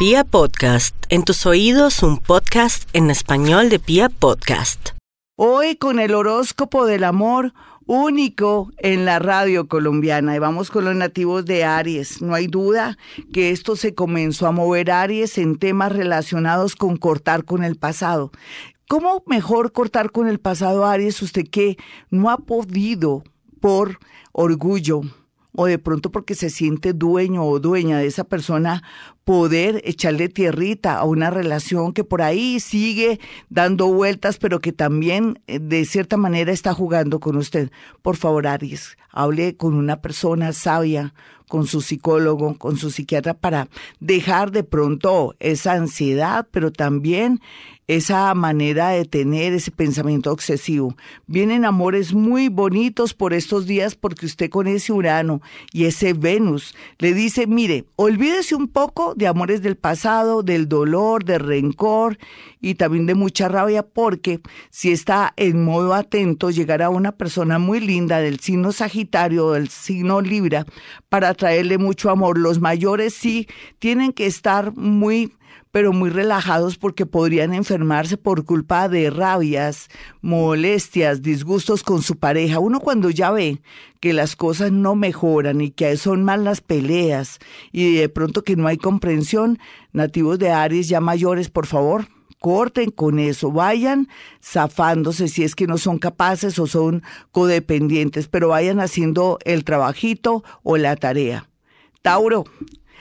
Pia Podcast, en tus oídos un podcast en español de Pia Podcast. Hoy con el horóscopo del amor único en la radio colombiana. Y vamos con los nativos de Aries. No hay duda que esto se comenzó a mover Aries en temas relacionados con cortar con el pasado. ¿Cómo mejor cortar con el pasado, Aries? Usted que no ha podido por orgullo, o de pronto porque se siente dueño o dueña de esa persona, poder echarle tierrita a una relación que por ahí sigue dando vueltas, pero que también eh, de cierta manera está jugando con usted. Por favor, Aries, hable con una persona sabia, con su psicólogo, con su psiquiatra, para dejar de pronto esa ansiedad, pero también esa manera de tener ese pensamiento obsesivo. Vienen amores muy bonitos por estos días porque usted con ese Urano y ese Venus le dice, mire, olvídese un poco de amores del pasado, del dolor, del rencor y también de mucha rabia porque si está en modo atento llegará una persona muy linda del signo Sagitario o del signo Libra para traerle mucho amor. Los mayores sí tienen que estar muy pero muy relajados porque podrían enfermarse por culpa de rabias, molestias, disgustos con su pareja. Uno cuando ya ve que las cosas no mejoran y que son más las peleas y de pronto que no hay comprensión, nativos de Aries ya mayores, por favor, corten con eso, vayan zafándose si es que no son capaces o son codependientes, pero vayan haciendo el trabajito o la tarea. Tauro,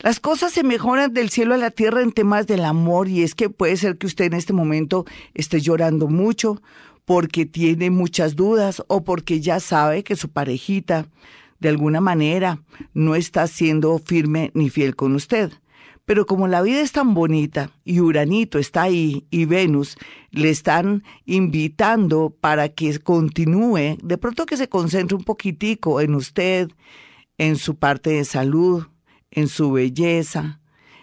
las cosas se mejoran del cielo a la tierra en temas del amor y es que puede ser que usted en este momento esté llorando mucho porque tiene muchas dudas o porque ya sabe que su parejita de alguna manera no está siendo firme ni fiel con usted. Pero como la vida es tan bonita y Uranito está ahí y Venus le están invitando para que continúe, de pronto que se concentre un poquitico en usted, en su parte de salud, en su belleza,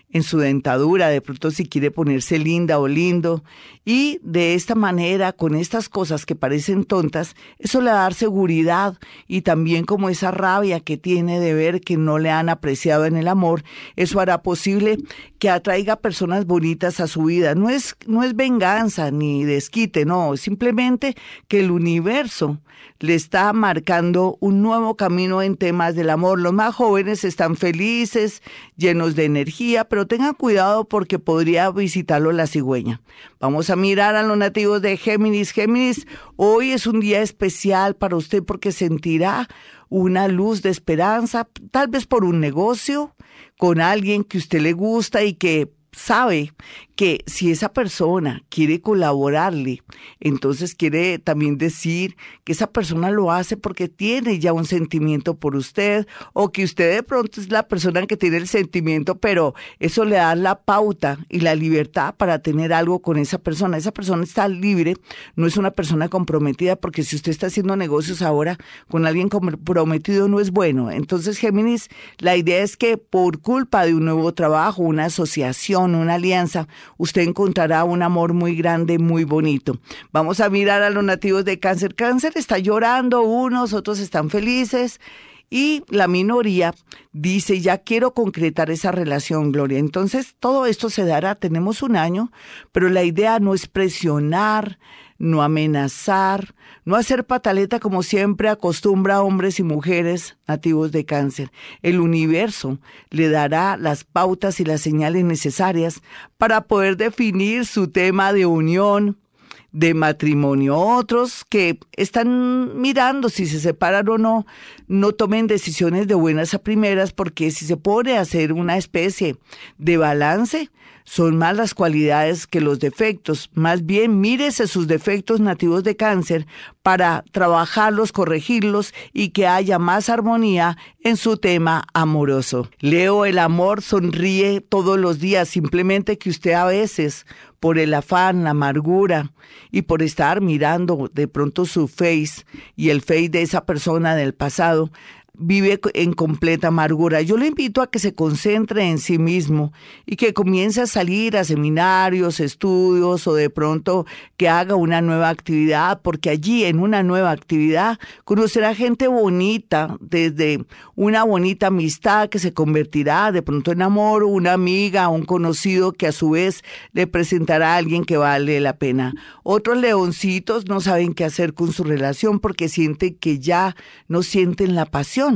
en su dentadura, de pronto si quiere ponerse linda o lindo. Y de esta manera, con estas cosas que parecen tontas, eso le da seguridad y también como esa rabia que tiene de ver que no le han apreciado en el amor, eso hará posible que atraiga personas bonitas a su vida. No es, no es venganza ni desquite, no, simplemente que el universo le está marcando un nuevo camino en temas del amor. Los más jóvenes están felices, llenos de energía, pero tengan cuidado porque podría visitarlo la cigüeña. Vamos a mirar a los nativos de Géminis. Géminis, hoy es un día especial para usted porque sentirá una luz de esperanza, tal vez por un negocio, con alguien que usted le gusta y que sabe que si esa persona quiere colaborarle, entonces quiere también decir que esa persona lo hace porque tiene ya un sentimiento por usted o que usted de pronto es la persona que tiene el sentimiento, pero eso le da la pauta y la libertad para tener algo con esa persona. Esa persona está libre, no es una persona comprometida porque si usted está haciendo negocios ahora con alguien comprometido no es bueno. Entonces, Géminis, la idea es que por culpa de un nuevo trabajo, una asociación, una alianza, usted encontrará un amor muy grande, muy bonito. Vamos a mirar a los nativos de cáncer. Cáncer está llorando, unos, otros están felices. Y la minoría dice, ya quiero concretar esa relación, Gloria. Entonces, todo esto se dará, tenemos un año, pero la idea no es presionar, no amenazar, no hacer pataleta como siempre acostumbra a hombres y mujeres nativos de cáncer. El universo le dará las pautas y las señales necesarias para poder definir su tema de unión, de matrimonio. Otros que están mirando si se separan o no, no tomen decisiones de buenas a primeras porque si se pone a hacer una especie de balance, son más las cualidades que los defectos. Más bien, mírese sus defectos nativos de cáncer para trabajarlos, corregirlos y que haya más armonía en su tema amoroso. Leo, el amor sonríe todos los días, simplemente que usted a veces, por el afán, la amargura y por estar mirando de pronto su face y el face de esa persona del pasado, vive en completa amargura. Yo le invito a que se concentre en sí mismo y que comience a salir a seminarios, estudios o de pronto que haga una nueva actividad, porque allí en una nueva actividad conocerá gente bonita, desde una bonita amistad que se convertirá de pronto en amor, una amiga, un conocido que a su vez le presentará a alguien que vale la pena. Otros leoncitos no saben qué hacer con su relación porque sienten que ya no sienten la pasión.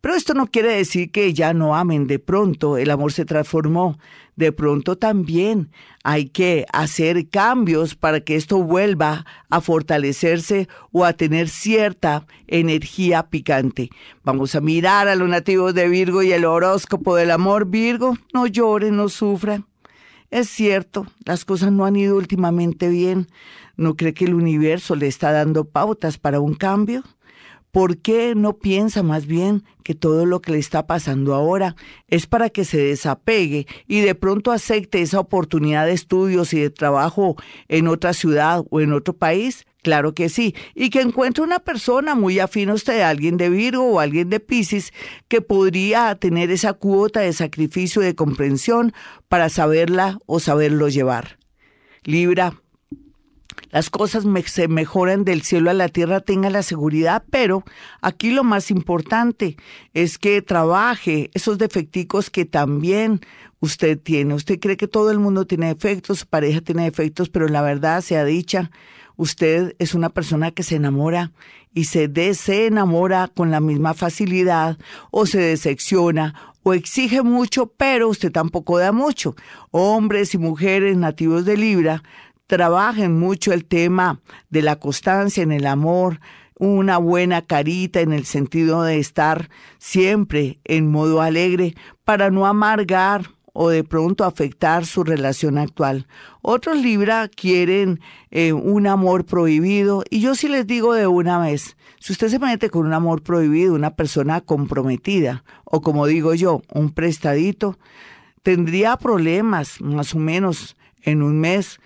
Pero esto no quiere decir que ya no amen de pronto, el amor se transformó. De pronto también hay que hacer cambios para que esto vuelva a fortalecerse o a tener cierta energía picante. Vamos a mirar a los nativos de Virgo y el horóscopo del amor. Virgo, no lloren, no sufran. Es cierto, las cosas no han ido últimamente bien. ¿No cree que el universo le está dando pautas para un cambio? ¿Por qué no piensa más bien que todo lo que le está pasando ahora es para que se desapegue y de pronto acepte esa oportunidad de estudios y de trabajo en otra ciudad o en otro país? Claro que sí. Y que encuentre una persona muy afín a usted, alguien de Virgo o alguien de Pisces, que podría tener esa cuota de sacrificio y de comprensión para saberla o saberlo llevar. Libra, las cosas se mejoran del cielo a la tierra, tenga la seguridad, pero aquí lo más importante es que trabaje esos defecticos que también usted tiene. Usted cree que todo el mundo tiene defectos, su pareja tiene defectos, pero la verdad sea dicha, usted es una persona que se enamora y se desenamora con la misma facilidad o se decepciona o exige mucho, pero usted tampoco da mucho. Hombres y mujeres nativos de Libra trabajen mucho el tema de la constancia en el amor, una buena carita en el sentido de estar siempre en modo alegre para no amargar o de pronto afectar su relación actual. Otros Libra quieren eh, un amor prohibido y yo sí les digo de una vez, si usted se mete con un amor prohibido, una persona comprometida o como digo yo, un prestadito, tendría problemas más o menos en un mes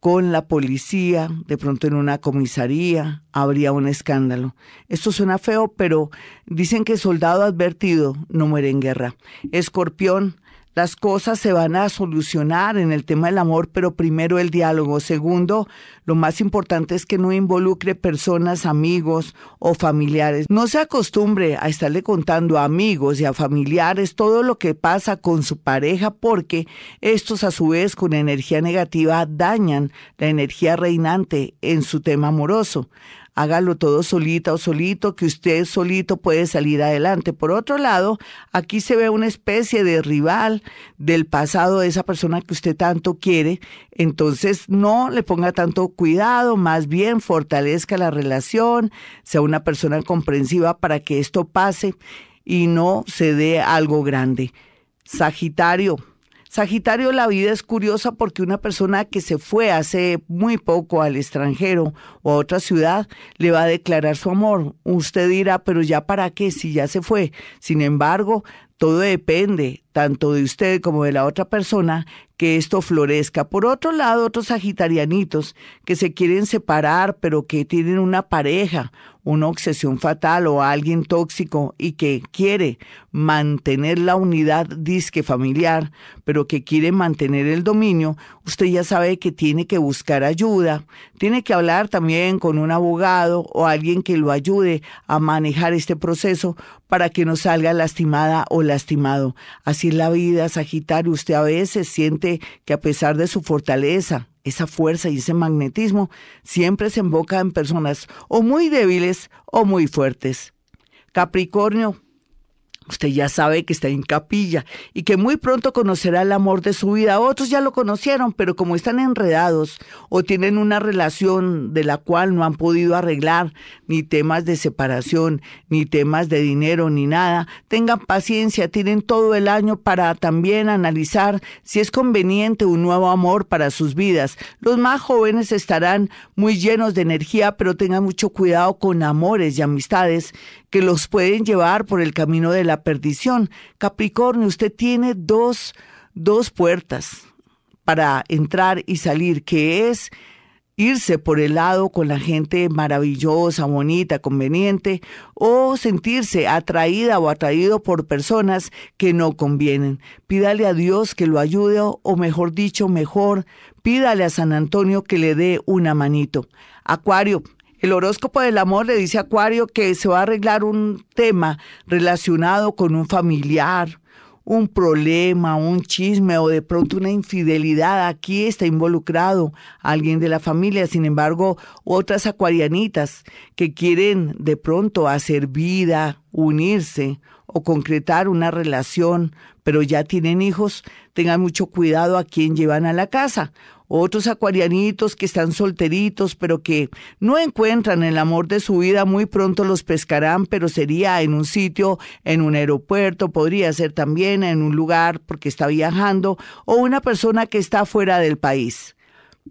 con la policía, de pronto en una comisaría, habría un escándalo. Esto suena feo, pero dicen que soldado advertido no muere en guerra. Escorpión, las cosas se van a solucionar en el tema del amor, pero primero el diálogo. Segundo, lo más importante es que no involucre personas, amigos o familiares. No se acostumbre a estarle contando a amigos y a familiares todo lo que pasa con su pareja porque estos a su vez con energía negativa dañan la energía reinante en su tema amoroso hágalo todo solita o solito, que usted solito puede salir adelante. Por otro lado, aquí se ve una especie de rival del pasado de esa persona que usted tanto quiere, entonces no le ponga tanto cuidado, más bien fortalezca la relación, sea una persona comprensiva para que esto pase y no se dé algo grande. Sagitario, Sagitario, la vida es curiosa porque una persona que se fue hace muy poco al extranjero o a otra ciudad le va a declarar su amor. Usted dirá, pero ya para qué si ya se fue. Sin embargo, todo depende tanto de usted como de la otra persona que esto florezca. Por otro lado, otros sagitarianitos que se quieren separar, pero que tienen una pareja, una obsesión fatal o alguien tóxico y que quiere mantener la unidad disque familiar, pero que quiere mantener el dominio, usted ya sabe que tiene que buscar ayuda, tiene que hablar también con un abogado o alguien que lo ayude a manejar este proceso para que no salga lastimada o lastimado. Así es la vida, Sagitario, usted a veces siente que a pesar de su fortaleza, esa fuerza y ese magnetismo siempre se invoca en personas o muy débiles o muy fuertes. Capricornio, Usted ya sabe que está en capilla y que muy pronto conocerá el amor de su vida. Otros ya lo conocieron, pero como están enredados o tienen una relación de la cual no han podido arreglar ni temas de separación, ni temas de dinero, ni nada, tengan paciencia, tienen todo el año para también analizar si es conveniente un nuevo amor para sus vidas. Los más jóvenes estarán muy llenos de energía, pero tengan mucho cuidado con amores y amistades que los pueden llevar por el camino de perdición. Capricornio, usted tiene dos, dos puertas para entrar y salir, que es irse por el lado con la gente maravillosa, bonita, conveniente, o sentirse atraída o atraído por personas que no convienen. Pídale a Dios que lo ayude, o mejor dicho, mejor, pídale a San Antonio que le dé una manito. Acuario, el horóscopo del amor le dice a Acuario que se va a arreglar un tema relacionado con un familiar, un problema, un chisme o de pronto una infidelidad, aquí está involucrado alguien de la familia. Sin embargo, otras acuarianitas que quieren de pronto hacer vida, unirse o concretar una relación, pero ya tienen hijos, tengan mucho cuidado a quién llevan a la casa otros acuarianitos que están solteritos, pero que no encuentran el amor de su vida, muy pronto los pescarán, pero sería en un sitio, en un aeropuerto, podría ser también en un lugar porque está viajando, o una persona que está fuera del país.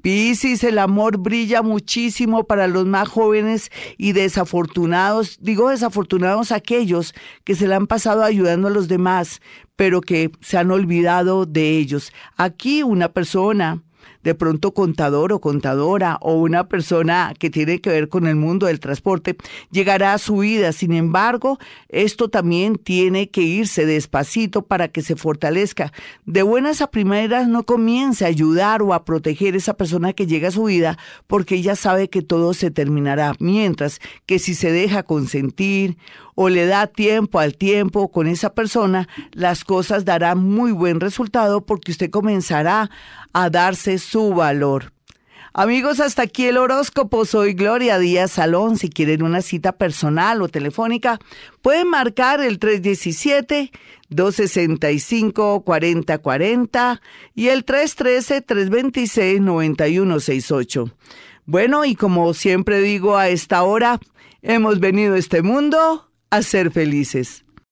Piscis, el amor brilla muchísimo para los más jóvenes y desafortunados, digo desafortunados aquellos que se le han pasado ayudando a los demás, pero que se han olvidado de ellos. Aquí una persona de pronto contador o contadora o una persona que tiene que ver con el mundo del transporte, llegará a su vida. Sin embargo, esto también tiene que irse despacito para que se fortalezca. De buenas a primeras no comience a ayudar o a proteger a esa persona que llega a su vida porque ella sabe que todo se terminará. Mientras que si se deja consentir o le da tiempo al tiempo con esa persona, las cosas darán muy buen resultado porque usted comenzará a darse su valor. Amigos, hasta aquí el horóscopo. Soy Gloria Díaz Salón. Si quieren una cita personal o telefónica, pueden marcar el 317-265-4040 y el 313-326-9168. Bueno, y como siempre digo a esta hora, hemos venido a este mundo a ser felices.